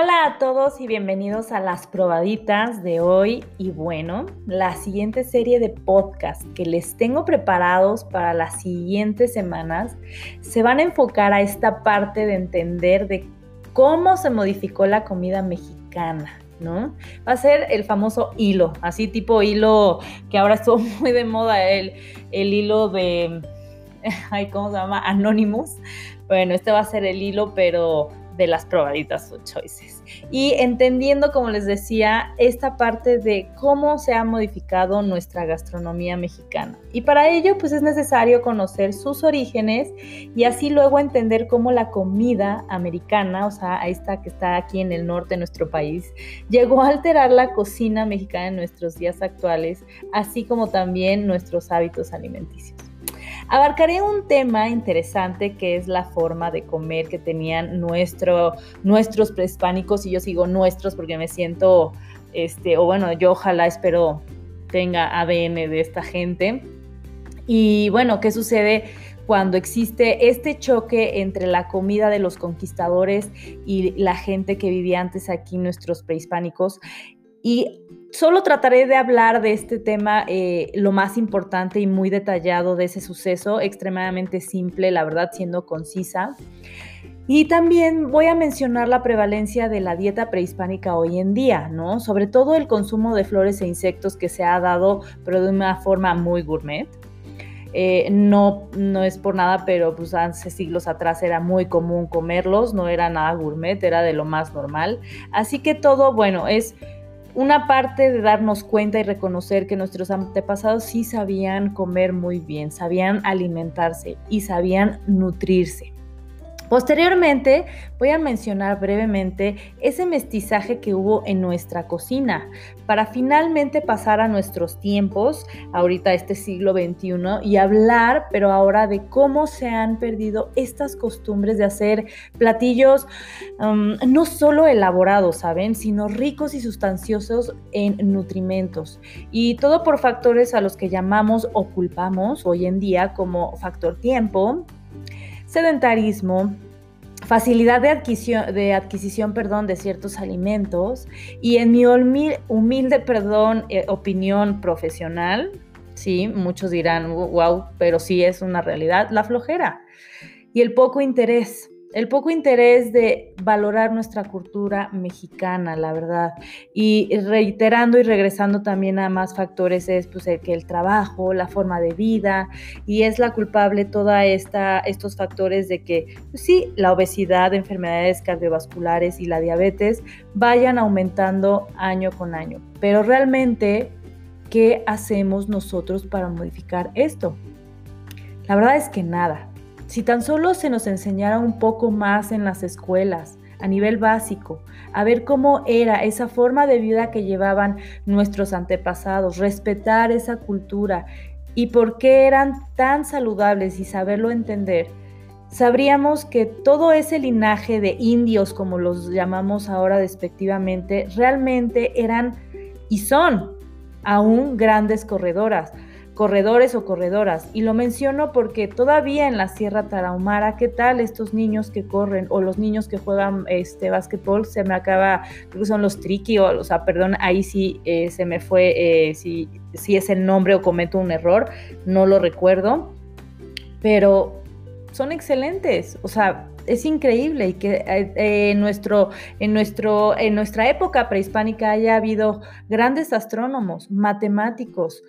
Hola a todos y bienvenidos a las probaditas de hoy y bueno, la siguiente serie de podcast que les tengo preparados para las siguientes semanas se van a enfocar a esta parte de entender de cómo se modificó la comida mexicana. ¿No? Va a ser el famoso hilo, así tipo hilo que ahora estuvo muy de moda, el, el hilo de, ay, ¿cómo se llama? Anonymous. Bueno, este va a ser el hilo, pero de las probaditas o choices. Y entendiendo, como les decía, esta parte de cómo se ha modificado nuestra gastronomía mexicana. Y para ello, pues es necesario conocer sus orígenes y así luego entender cómo la comida americana, o sea, esta que está aquí en el norte de nuestro país, llegó a alterar la cocina mexicana en nuestros días actuales, así como también nuestros hábitos alimenticios. Abarcaré un tema interesante que es la forma de comer que tenían nuestro, nuestros prehispánicos, y yo sigo nuestros porque me siento, este, o bueno, yo ojalá espero tenga ADN de esta gente. Y bueno, ¿qué sucede? cuando existe este choque entre la comida de los conquistadores y la gente que vivía antes aquí, nuestros prehispánicos. Y Solo trataré de hablar de este tema eh, lo más importante y muy detallado de ese suceso, extremadamente simple, la verdad, siendo concisa. Y también voy a mencionar la prevalencia de la dieta prehispánica hoy en día, ¿no? Sobre todo el consumo de flores e insectos que se ha dado, pero de una forma muy gourmet. Eh, no, no es por nada, pero pues hace siglos atrás era muy común comerlos, no era nada gourmet, era de lo más normal. Así que todo, bueno, es una parte de darnos cuenta y reconocer que nuestros antepasados sí sabían comer muy bien, sabían alimentarse y sabían nutrirse. Posteriormente voy a mencionar brevemente ese mestizaje que hubo en nuestra cocina para finalmente pasar a nuestros tiempos, ahorita este siglo XXI, y hablar, pero ahora de cómo se han perdido estas costumbres de hacer platillos um, no solo elaborados, ¿saben? Sino ricos y sustanciosos en nutrimentos. Y todo por factores a los que llamamos o culpamos hoy en día como factor tiempo, sedentarismo, facilidad de adquisición, de, adquisición perdón, de ciertos alimentos y en mi humilde, perdón, eh, opinión profesional, sí, muchos dirán, wow, pero sí es una realidad, la flojera y el poco interés el poco interés de valorar nuestra cultura mexicana, la verdad. Y reiterando y regresando también a más factores es pues el que el trabajo, la forma de vida y es la culpable toda esta estos factores de que pues sí, la obesidad, enfermedades cardiovasculares y la diabetes vayan aumentando año con año. Pero realmente ¿qué hacemos nosotros para modificar esto? La verdad es que nada. Si tan solo se nos enseñara un poco más en las escuelas, a nivel básico, a ver cómo era esa forma de vida que llevaban nuestros antepasados, respetar esa cultura y por qué eran tan saludables y saberlo entender, sabríamos que todo ese linaje de indios, como los llamamos ahora despectivamente, realmente eran y son aún grandes corredoras corredores o corredoras. Y lo menciono porque todavía en la Sierra Tarahumara, ¿qué tal estos niños que corren o los niños que juegan este básquetbol? Se me acaba, creo que son los triqui o, sea, perdón, ahí sí eh, se me fue, eh, si, si es el nombre o cometo un error, no lo recuerdo. Pero son excelentes, o sea, es increíble y que eh, en, nuestro, en, nuestro, en nuestra época prehispánica haya habido grandes astrónomos, matemáticos,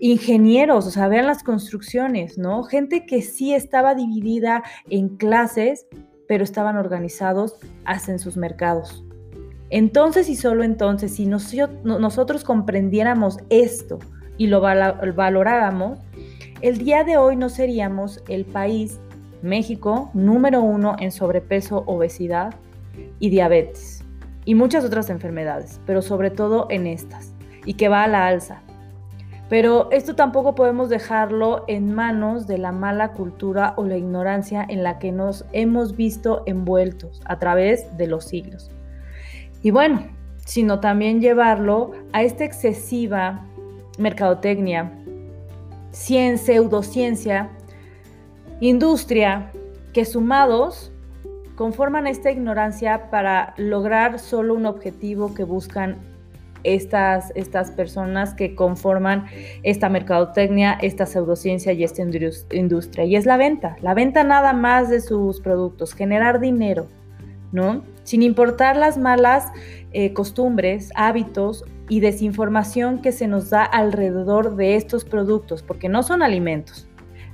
ingenieros, o sea, vean las construcciones, ¿no? Gente que sí estaba dividida en clases, pero estaban organizados hasta sus mercados. Entonces y solo entonces, si nosotros comprendiéramos esto y lo valoráramos, el día de hoy no seríamos el país, México, número uno en sobrepeso, obesidad y diabetes y muchas otras enfermedades, pero sobre todo en estas, y que va a la alza. Pero esto tampoco podemos dejarlo en manos de la mala cultura o la ignorancia en la que nos hemos visto envueltos a través de los siglos. Y bueno, sino también llevarlo a esta excesiva mercadotecnia, ciencia, pseudociencia, industria, que sumados conforman esta ignorancia para lograr solo un objetivo que buscan estas, estas personas que conforman esta mercadotecnia, esta pseudociencia y esta industria. Y es la venta, la venta nada más de sus productos, generar dinero, ¿no? Sin importar las malas eh, costumbres, hábitos y desinformación que se nos da alrededor de estos productos, porque no son alimentos.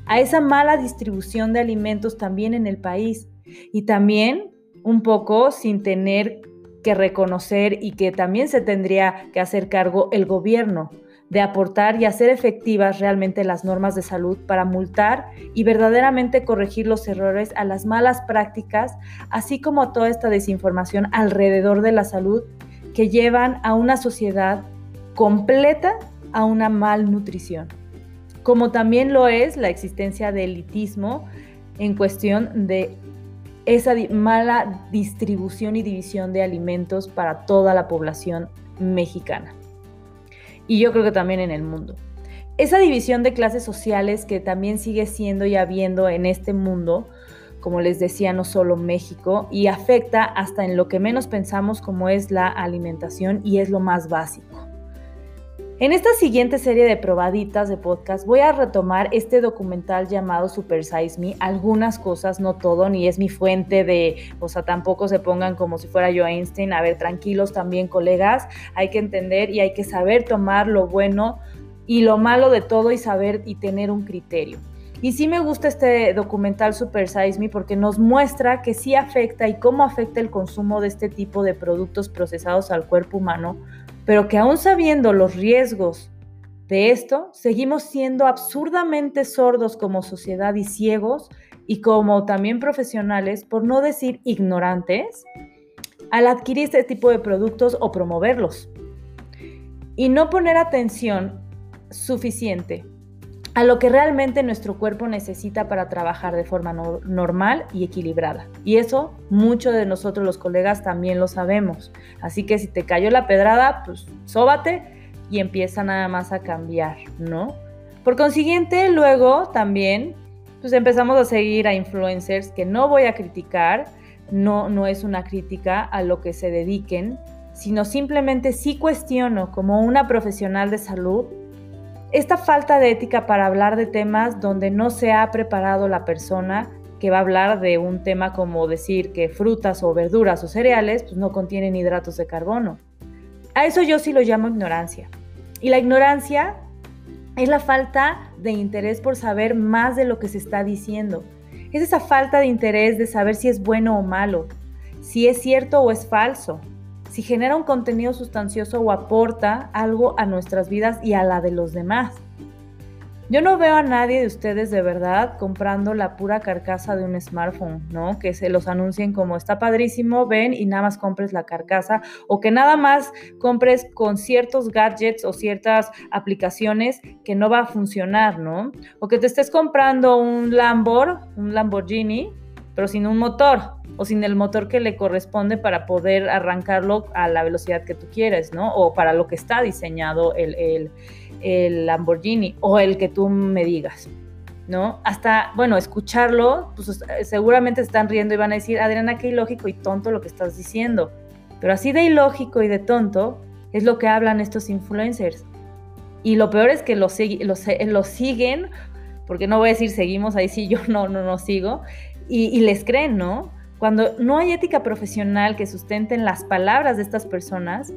A esa mala distribución de alimentos también en el país y también un poco sin tener que reconocer y que también se tendría que hacer cargo el gobierno de aportar y hacer efectivas realmente las normas de salud para multar y verdaderamente corregir los errores a las malas prácticas, así como a toda esta desinformación alrededor de la salud que llevan a una sociedad completa a una malnutrición, como también lo es la existencia de elitismo en cuestión de esa mala distribución y división de alimentos para toda la población mexicana. Y yo creo que también en el mundo. Esa división de clases sociales que también sigue siendo y habiendo en este mundo, como les decía, no solo México, y afecta hasta en lo que menos pensamos como es la alimentación y es lo más básico. En esta siguiente serie de probaditas de podcast voy a retomar este documental llamado Super Size Me, algunas cosas, no todo, ni es mi fuente de, o sea, tampoco se pongan como si fuera yo Einstein, a ver, tranquilos también colegas, hay que entender y hay que saber tomar lo bueno y lo malo de todo y saber y tener un criterio. Y sí me gusta este documental Super Size Me porque nos muestra que sí afecta y cómo afecta el consumo de este tipo de productos procesados al cuerpo humano pero que aún sabiendo los riesgos de esto, seguimos siendo absurdamente sordos como sociedad y ciegos y como también profesionales, por no decir ignorantes, al adquirir este tipo de productos o promoverlos. Y no poner atención suficiente a lo que realmente nuestro cuerpo necesita para trabajar de forma normal y equilibrada. Y eso muchos de nosotros los colegas también lo sabemos. Así que si te cayó la pedrada, pues sóbate y empieza nada más a cambiar, ¿no? Por consiguiente, luego también pues empezamos a seguir a influencers que no voy a criticar, no, no es una crítica a lo que se dediquen, sino simplemente sí cuestiono como una profesional de salud esta falta de ética para hablar de temas donde no se ha preparado la persona que va a hablar de un tema como decir que frutas o verduras o cereales pues no contienen hidratos de carbono. A eso yo sí lo llamo ignorancia. Y la ignorancia es la falta de interés por saber más de lo que se está diciendo. Es esa falta de interés de saber si es bueno o malo, si es cierto o es falso, si genera un contenido sustancioso o aporta algo a nuestras vidas y a la de los demás. Yo no veo a nadie de ustedes de verdad comprando la pura carcasa de un smartphone, ¿no? Que se los anuncien como está padrísimo, ven y nada más compres la carcasa o que nada más compres con ciertos gadgets o ciertas aplicaciones que no va a funcionar, ¿no? O que te estés comprando un Lambor, un Lamborghini, pero sin un motor o sin el motor que le corresponde para poder arrancarlo a la velocidad que tú quieres, ¿no? O para lo que está diseñado el, Lamborghini o el que tú me digas, ¿no? Hasta, bueno, escucharlo, pues seguramente están riendo y van a decir, Adriana, qué ilógico y tonto lo que estás diciendo. Pero así de ilógico y de tonto es lo que hablan estos influencers. Y lo peor es que lo, lo siguen, porque no voy a decir seguimos, ahí sí yo no, no, no sigo, y, les creen, ¿no? Cuando no hay ética profesional que sustenten las palabras de estas personas,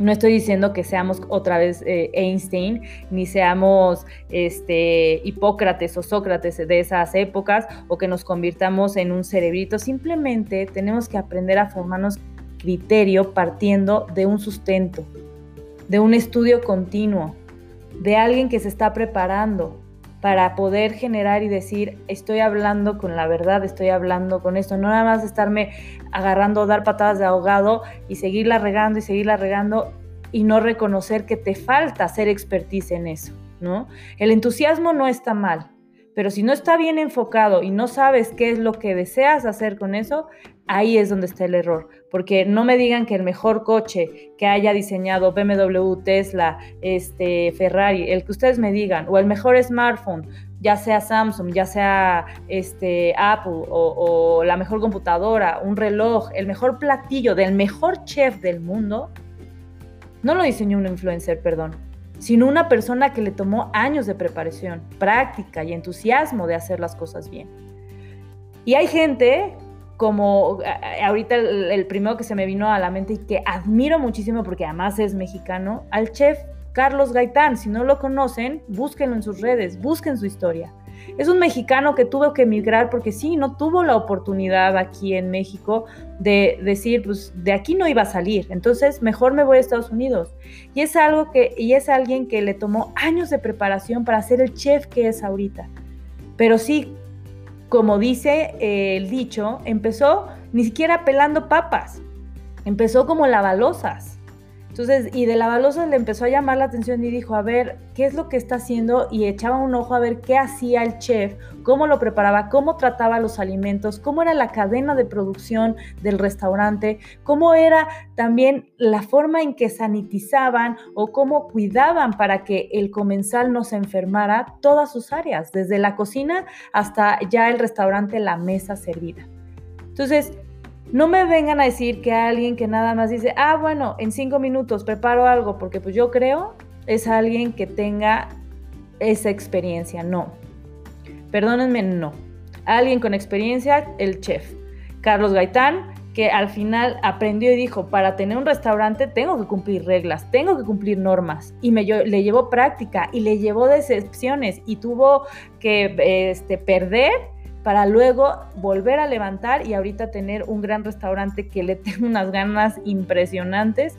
no estoy diciendo que seamos otra vez eh, Einstein, ni seamos este, Hipócrates o Sócrates de esas épocas, o que nos convirtamos en un cerebrito. Simplemente tenemos que aprender a formarnos criterio partiendo de un sustento, de un estudio continuo, de alguien que se está preparando, para poder generar y decir, estoy hablando con la verdad, estoy hablando con esto, no nada más estarme agarrando, dar patadas de ahogado y seguirla regando y seguirla regando y no reconocer que te falta hacer expertise en eso, ¿no? El entusiasmo no está mal, pero si no está bien enfocado y no sabes qué es lo que deseas hacer con eso, ahí es donde está el error. Porque no me digan que el mejor coche que haya diseñado BMW, Tesla, este, Ferrari, el que ustedes me digan, o el mejor smartphone, ya sea Samsung, ya sea este, Apple o, o la mejor computadora, un reloj, el mejor platillo del mejor chef del mundo, no lo diseñó un influencer, perdón, sino una persona que le tomó años de preparación, práctica y entusiasmo de hacer las cosas bien. Y hay gente como ahorita el, primero que se me vino a la mente y que admiro muchísimo porque además es mexicano, al chef Carlos Gaitán. Si no lo conocen, búsquenlo en sus redes, busquen su historia. Es un mexicano que tuvo que emigrar porque sí, no tuvo la oportunidad aquí en México de decir, pues de aquí no iba a salir, entonces mejor me voy a Estados Unidos. Y es algo que, y es alguien que le tomó años de preparación para ser el chef que es ahorita. Pero sí, como dice eh, el dicho, empezó ni siquiera pelando papas, empezó como lavalosas. Entonces, y de la balosa le empezó a llamar la atención y dijo, a ver, ¿qué es lo que está haciendo? Y echaba un ojo a ver qué hacía el chef, cómo lo preparaba, cómo trataba los alimentos, cómo era la cadena de producción del restaurante, cómo era también la forma en que sanitizaban o cómo cuidaban para que el comensal no se enfermara todas sus áreas, desde la cocina hasta ya el restaurante, la mesa servida. Entonces, no me vengan a decir que alguien que nada más dice, ah, bueno, en cinco minutos preparo algo, porque pues yo creo es alguien que tenga esa experiencia. No. Perdónenme, no. Alguien con experiencia, el chef. Carlos Gaitán, que al final aprendió y dijo, para tener un restaurante tengo que cumplir reglas, tengo que cumplir normas. Y me, le llevó práctica y le llevó decepciones y tuvo que este, perder para luego volver a levantar y ahorita tener un gran restaurante que le tengo unas ganas impresionantes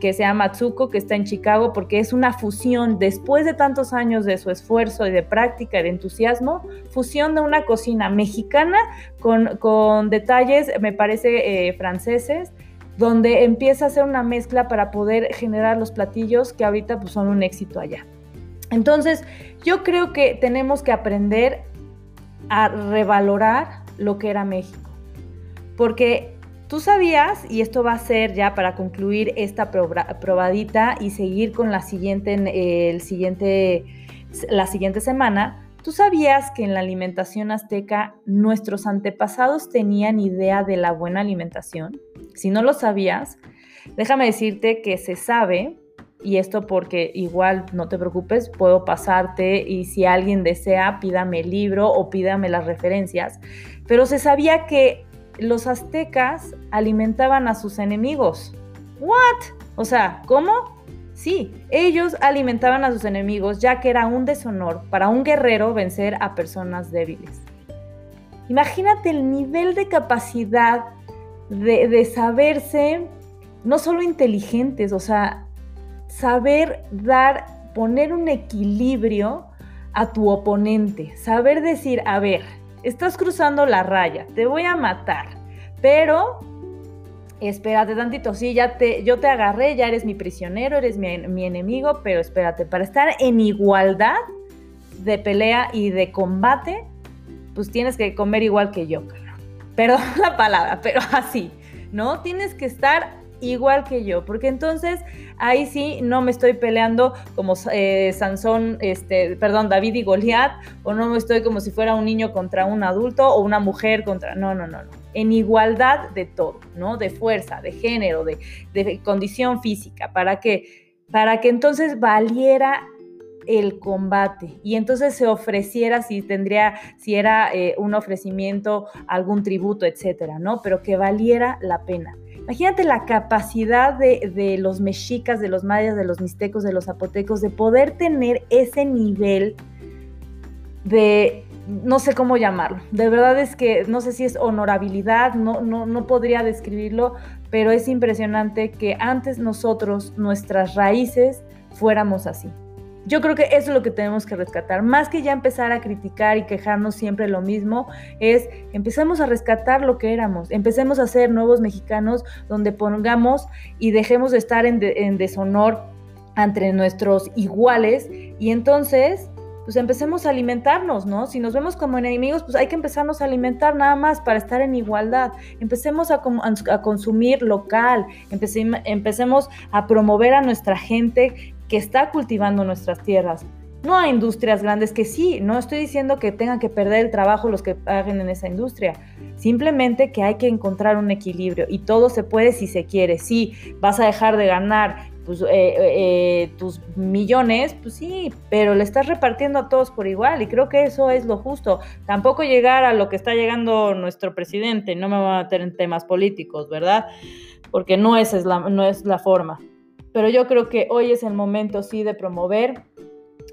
que se llama Matsuko, que está en Chicago, porque es una fusión, después de tantos años de su esfuerzo y de práctica y de entusiasmo, fusión de una cocina mexicana con, detalles, me parece, eh, franceses, donde empieza a hacer una mezcla para poder generar los platillos que ahorita pues, son un éxito allá. Entonces, yo creo que tenemos que aprender a revalorar lo que era México. Porque tú sabías, y esto va a ser ya para concluir esta probadita y seguir con la siguiente, el siguiente, la siguiente semana, ¿Tú sabías que en la alimentación azteca nuestros antepasados tenían idea de la buena alimentación? Si no lo sabías, déjame decirte que se sabe y esto porque igual no te preocupes, puedo pasarte y si alguien desea, pídame el libro o pídame las referencias. Pero se sabía que los aztecas alimentaban a sus enemigos. ¿What? O sea, ¿cómo? Sí, ellos alimentaban a sus enemigos ya que era un deshonor para un guerrero vencer a personas débiles. Imagínate el nivel de capacidad de, de saberse no solo inteligentes, o sea, saber dar, poner un equilibrio a tu oponente, saber decir, a ver, estás cruzando la raya, te voy a matar, pero espérate tantito, sí, ya te, yo te agarré, ya eres mi prisionero, eres mi, mi enemigo, pero espérate, para estar en igualdad de pelea y de combate, pues tienes que comer igual que yo, Perdón la palabra, pero así, ¿no? Tienes que estar igual que yo, porque entonces ahí sí no me estoy peleando como eh, Sansón, este, perdón, David y Goliat, o no me estoy como si fuera un niño contra un adulto o una mujer contra, no, no, no, no, en igualdad de todo, ¿no? De fuerza, de género, de, condición física, para que, para que entonces valiera el combate y entonces se ofreciera si tendría, si era eh, un ofrecimiento, algún tributo, etcétera, ¿no? Pero que valiera la pena. Imagínate la capacidad de, los mexicas, de los mayas, de los mixtecos, de los zapotecos, de poder tener ese nivel de, no sé cómo llamarlo. De verdad es que no sé si es honorabilidad, no, no, no podría describirlo, pero es impresionante que antes nosotros, nuestras raíces, fuéramos así. Yo creo que eso es lo que tenemos que rescatar. Más que ya empezar a criticar y quejarnos siempre lo mismo, es empecemos a rescatar lo que éramos. Empecemos a ser nuevos mexicanos donde pongamos y dejemos de estar en, deshonor entre nuestros iguales y entonces pues empecemos a alimentarnos, ¿no? Si nos vemos como enemigos, pues hay que empezarnos a alimentar nada más para estar en igualdad. Empecemos a, a consumir local, empecemos a promover a nuestra gente que está cultivando nuestras tierras. no a industrias grandes que sí, no estoy diciendo que tengan que perder el trabajo los que hagan en esa industria, simplemente que hay que encontrar un equilibrio y todo se puede si se quiere. Sí, vas a dejar de ganar pues, eh, eh, tus millones, pues sí, pero le estás repartiendo a todos por igual y creo que eso es lo justo. Tampoco llegar a lo que está llegando nuestro presidente, no me voy a meter en temas políticos, ¿verdad? Porque no, es la, no es la forma. Pero yo creo que hoy es el momento sí de promover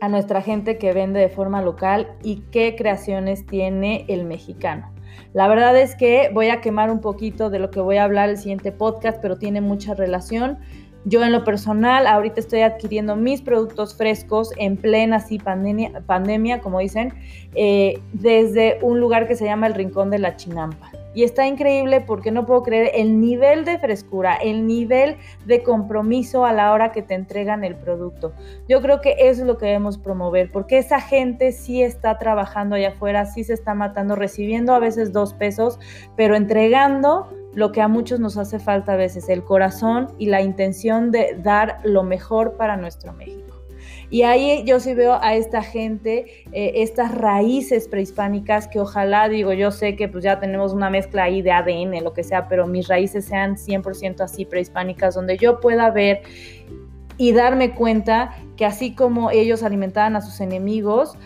a nuestra gente que vende de forma local y qué creaciones tiene el mexicano. La verdad es que voy a quemar un poquito de lo que voy a hablar el siguiente podcast, pero tiene mucha relación. Yo en lo personal ahorita estoy adquiriendo mis productos frescos en plena sí, pandemia, pandemia, como dicen, eh, desde un lugar que se llama el Rincón de la Chinampa. Y está increíble porque no puedo creer el nivel de frescura, el nivel de compromiso a la hora que te entregan el producto. Yo creo que es lo que debemos promover, porque esa gente sí está trabajando allá afuera, sí se está matando, recibiendo a veces dos pesos, pero entregando lo que a muchos nos hace falta a veces, el corazón y la intención de dar lo mejor para nuestro México. Y ahí yo sí veo a esta gente, eh, estas raíces prehispánicas que ojalá, digo, yo sé que pues ya tenemos una mezcla ahí de ADN, lo que sea, pero mis raíces sean 100% así prehispánicas, donde yo pueda ver y darme cuenta que así como ellos alimentaban a sus enemigos,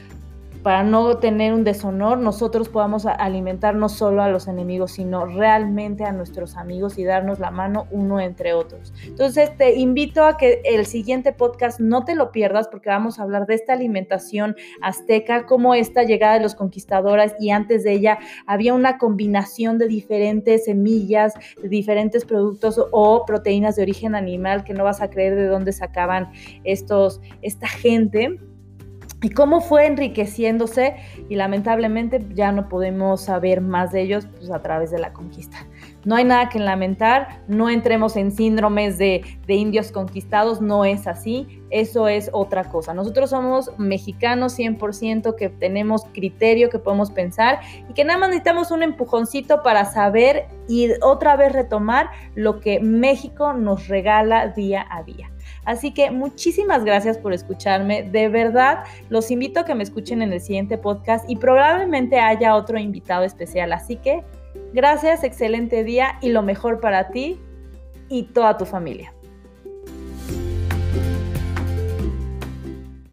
para no tener un deshonor, nosotros podamos alimentar no solo a los enemigos, sino realmente a nuestros amigos y darnos la mano uno entre otros. Entonces te invito a que el siguiente podcast no te lo pierdas porque vamos a hablar de esta alimentación azteca, cómo esta llegada de los conquistadores y antes de ella había una combinación de diferentes semillas, de diferentes productos o proteínas de origen animal que no vas a creer de dónde sacaban estos, esta gente y cómo fue enriqueciéndose y lamentablemente ya no podemos saber más de ellos pues, a través de la conquista. No hay nada que lamentar, no entremos en síndromes de, de, indios conquistados, no es así, eso es otra cosa. Nosotros somos mexicanos 100% que tenemos criterio, que podemos pensar y que nada más necesitamos un empujoncito para saber y otra vez retomar lo que México nos regala día a día. Así que muchísimas gracias por escucharme. De verdad, los invito a que me escuchen en el siguiente podcast y probablemente haya otro invitado especial. Así que gracias, excelente día y lo mejor para ti y toda tu familia.